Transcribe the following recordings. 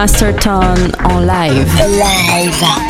Masterton en live. Live.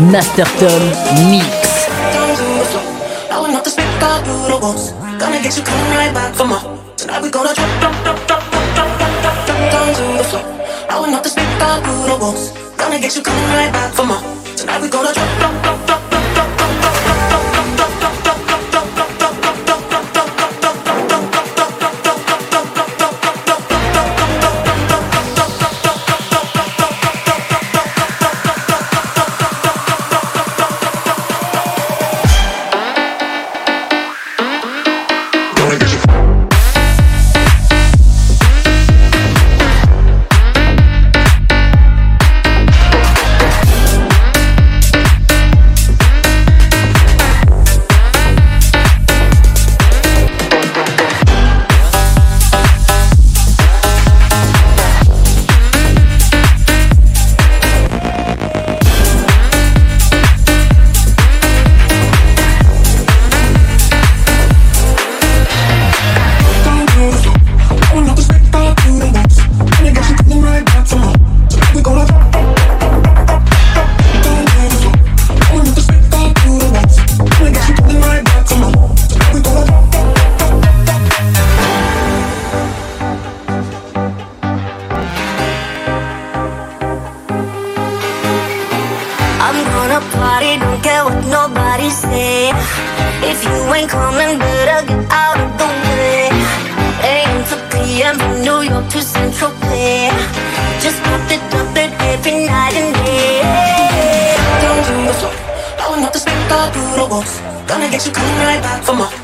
Masterton Mix. Gonna get you coming right back for more. Tonight we gonna drop, drop, drop, drop, drop, drop, drop, drop the floor. Drop, drop, drop, drop. She come right back for more.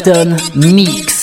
Masterton Mix.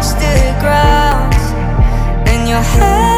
touch the ground and your head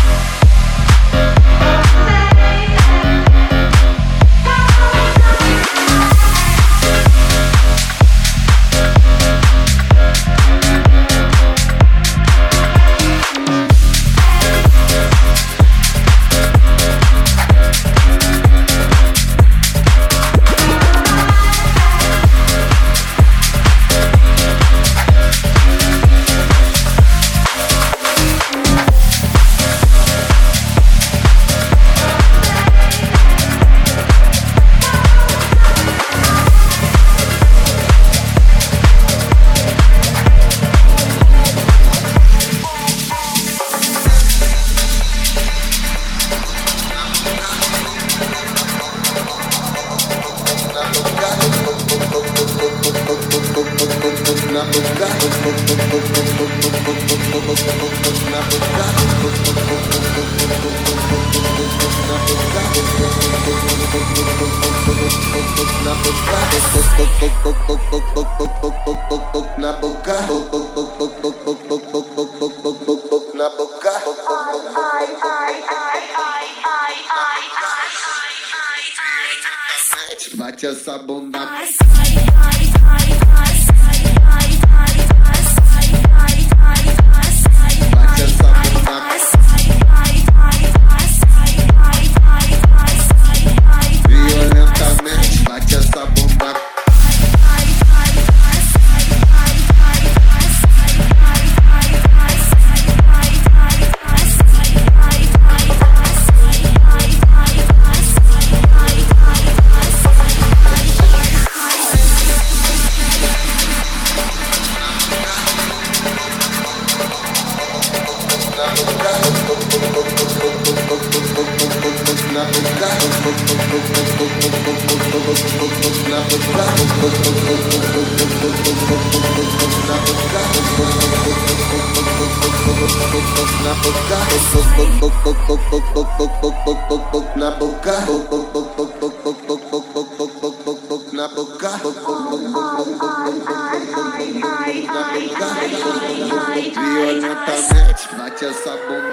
Violentamente, bate essa bomba.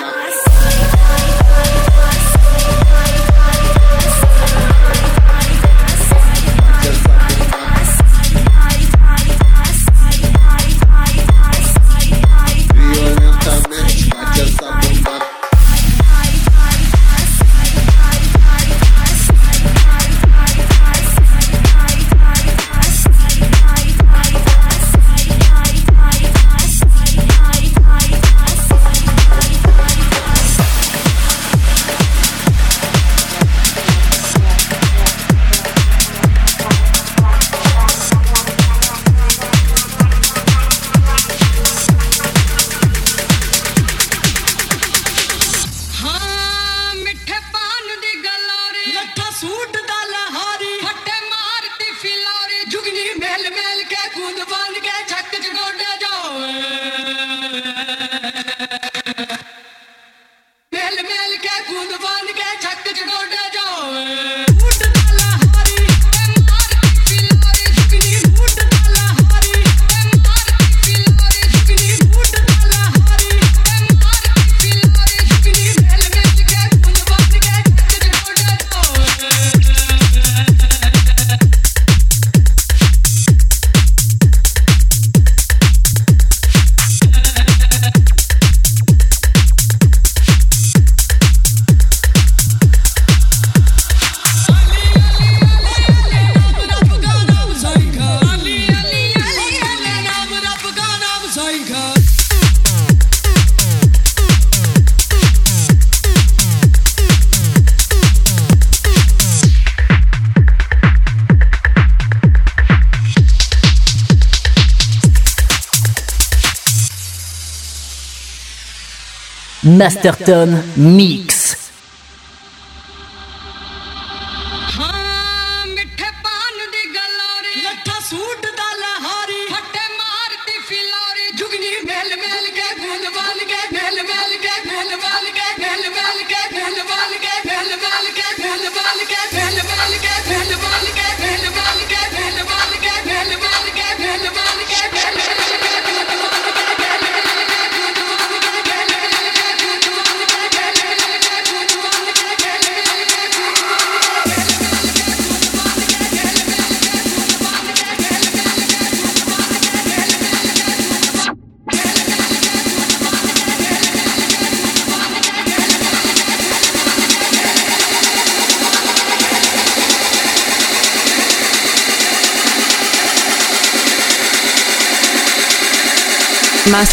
Masterton Mix.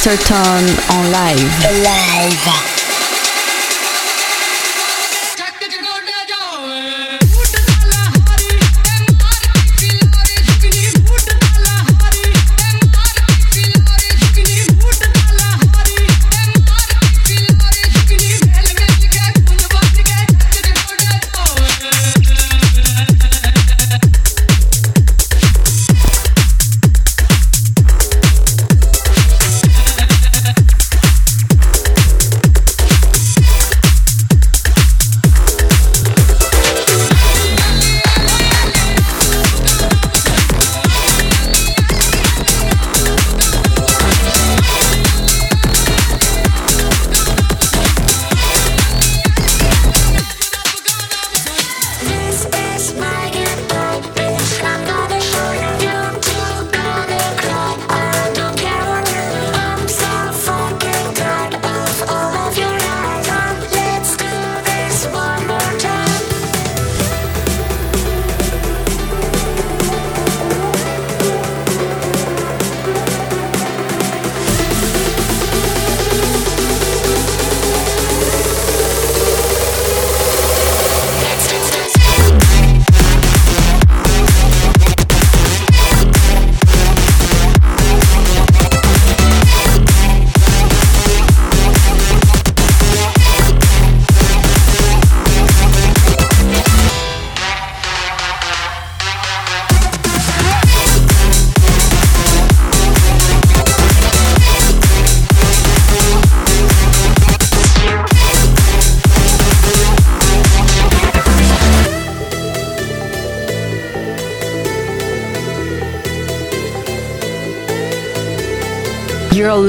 Masterton en live. Live.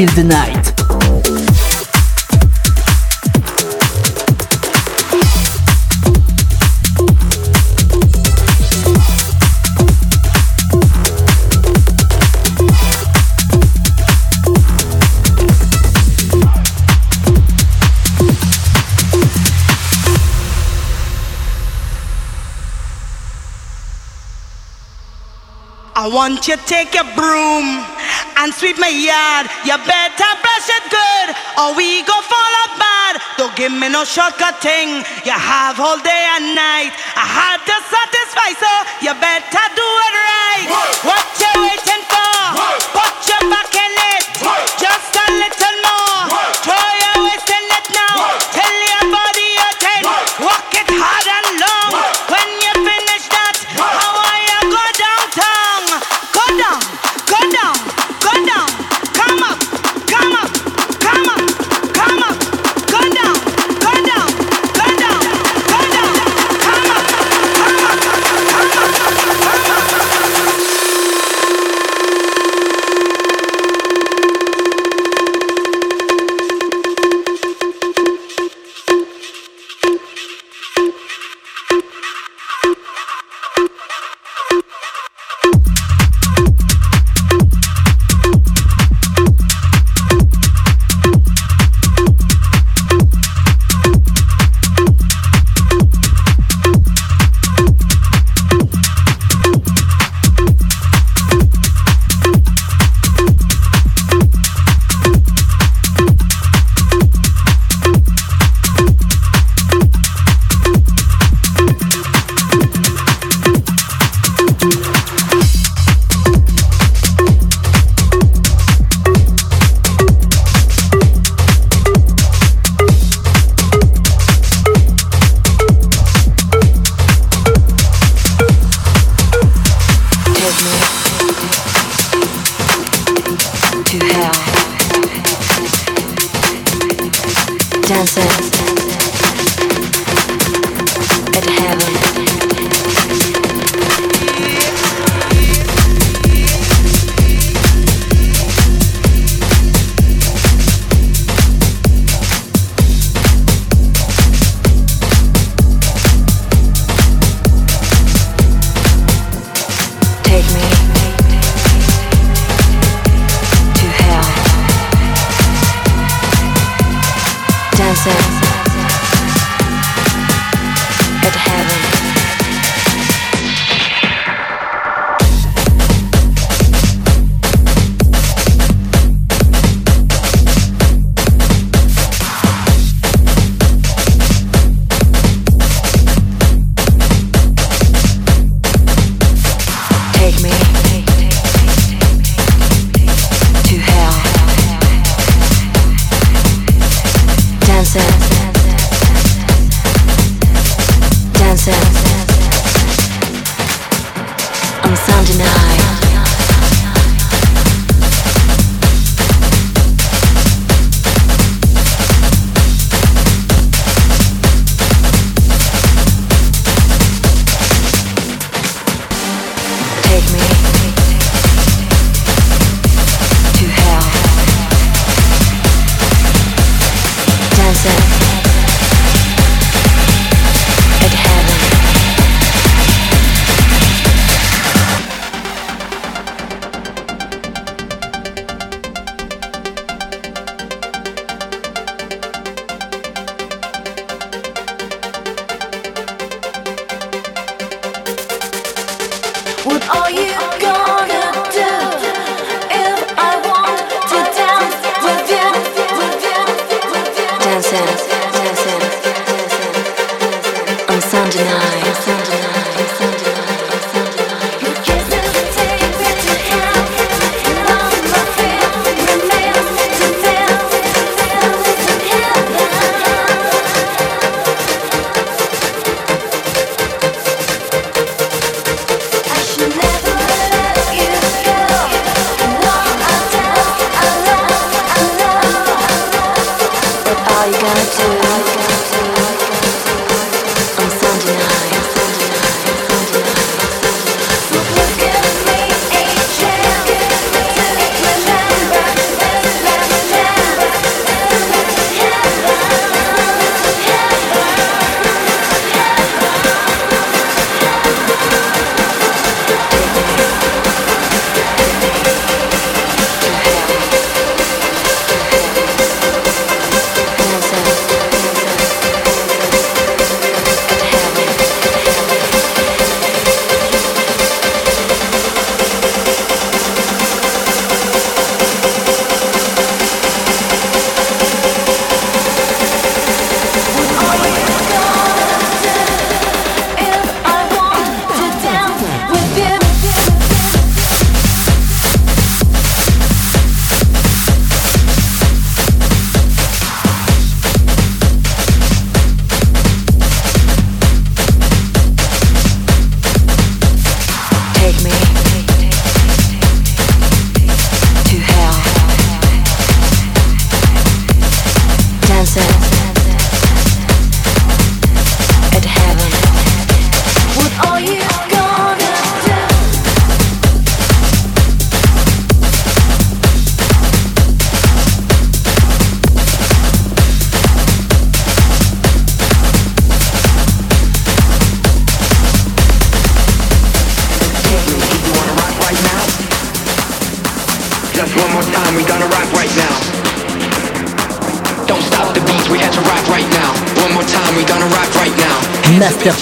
Feel the Night. I want you to take your broom and sweep my yard. You better brush it good, or we go fall bad. Don't give me no shortcut thing. You have all day and night. I had to satisfy, so you better do it right. What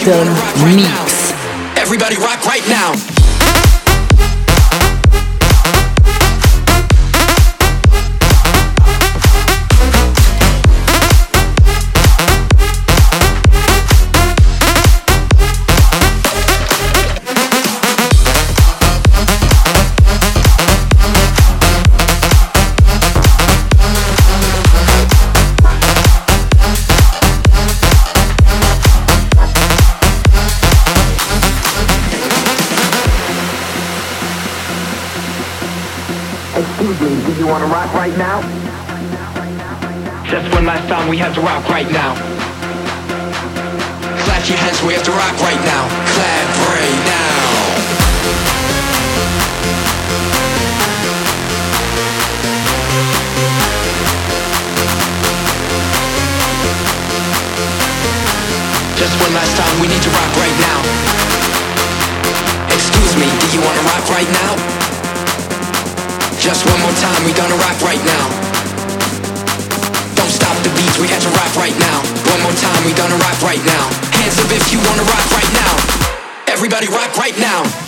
Masterton Just one last time, we need to rock right now. Excuse me, do you wanna rock right now? Just one more time, we gonna rock right now Don't stop the beats, we have to rock right now. One more time, we gonna rock right now. Hands up if you wanna rock right now. Everybody rock right now.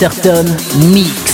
Masterton Mix.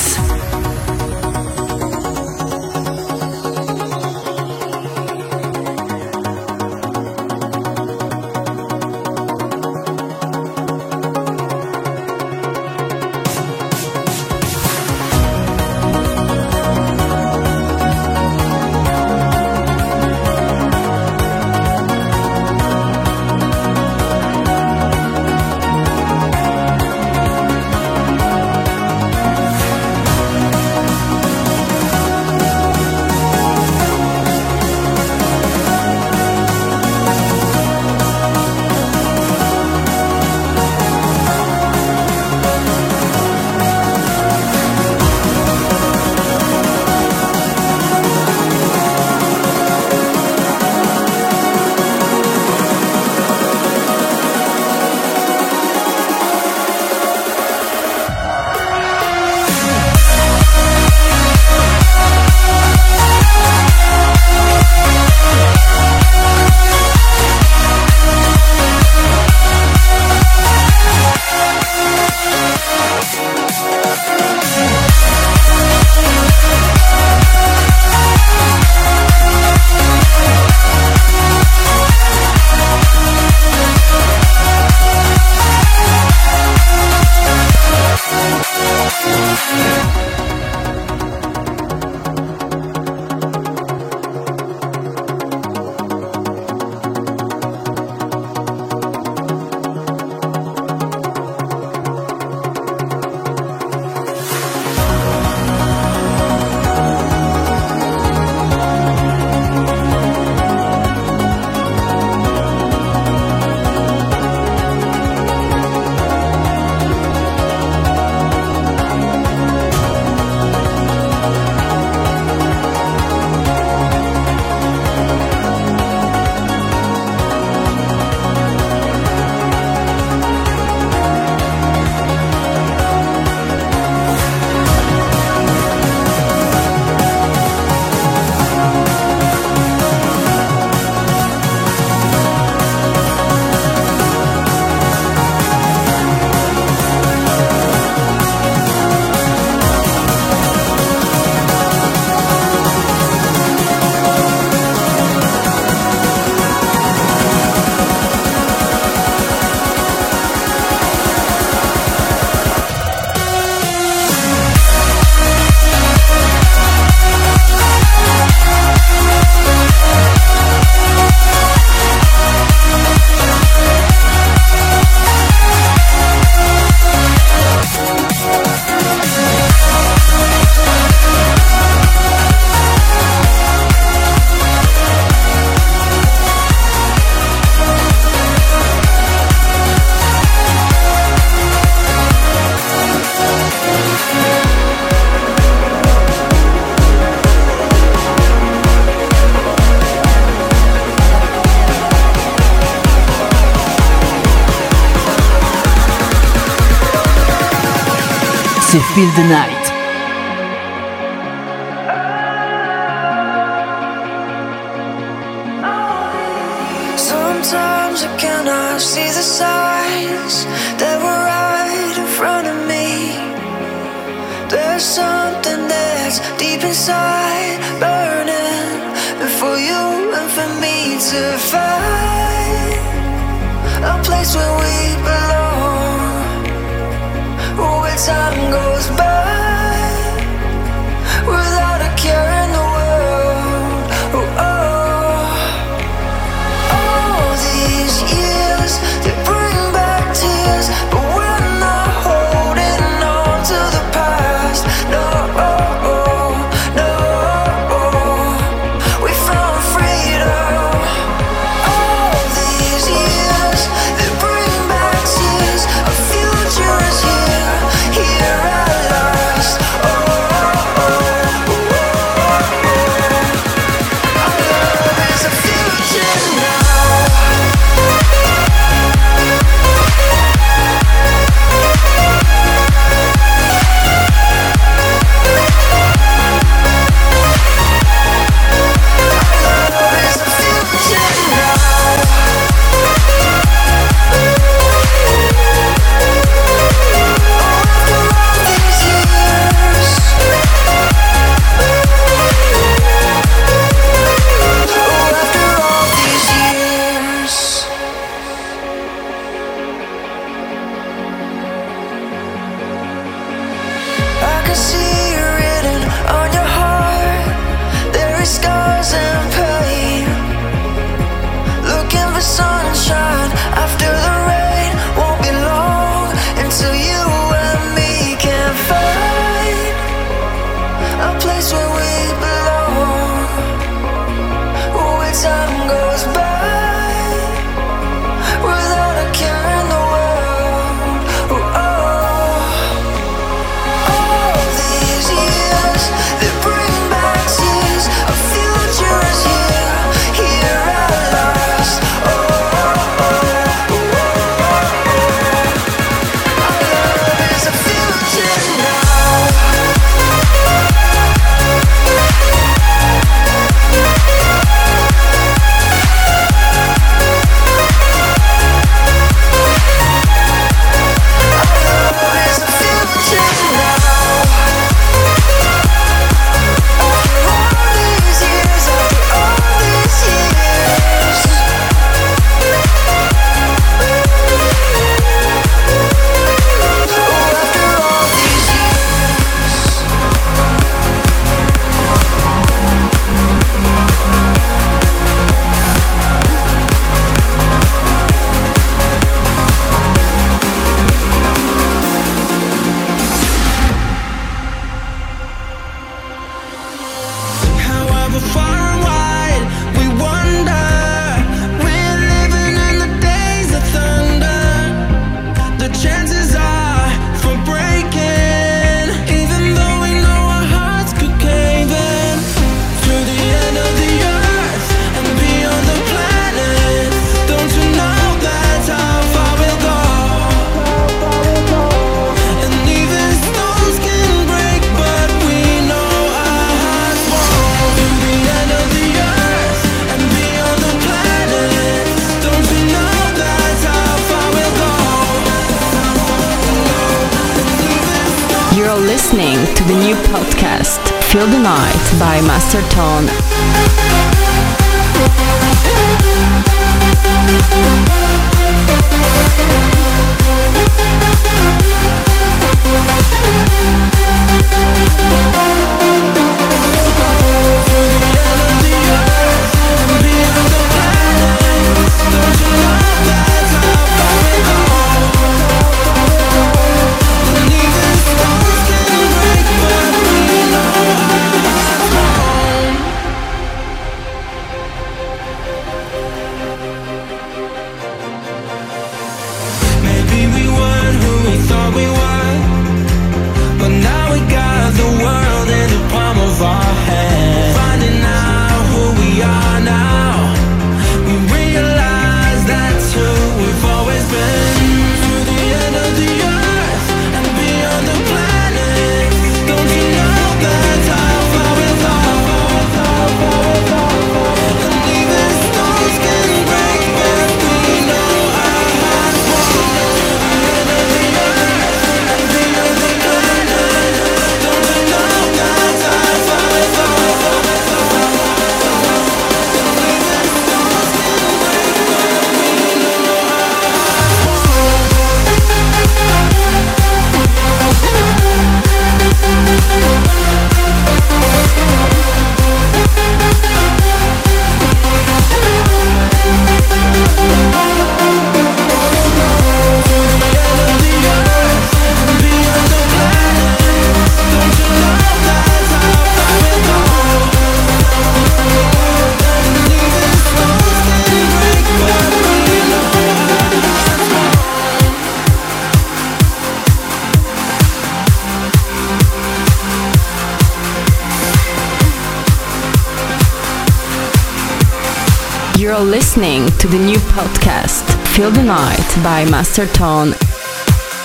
To the new podcast Feel the Night by Master Tone.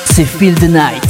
C'est Feel the Night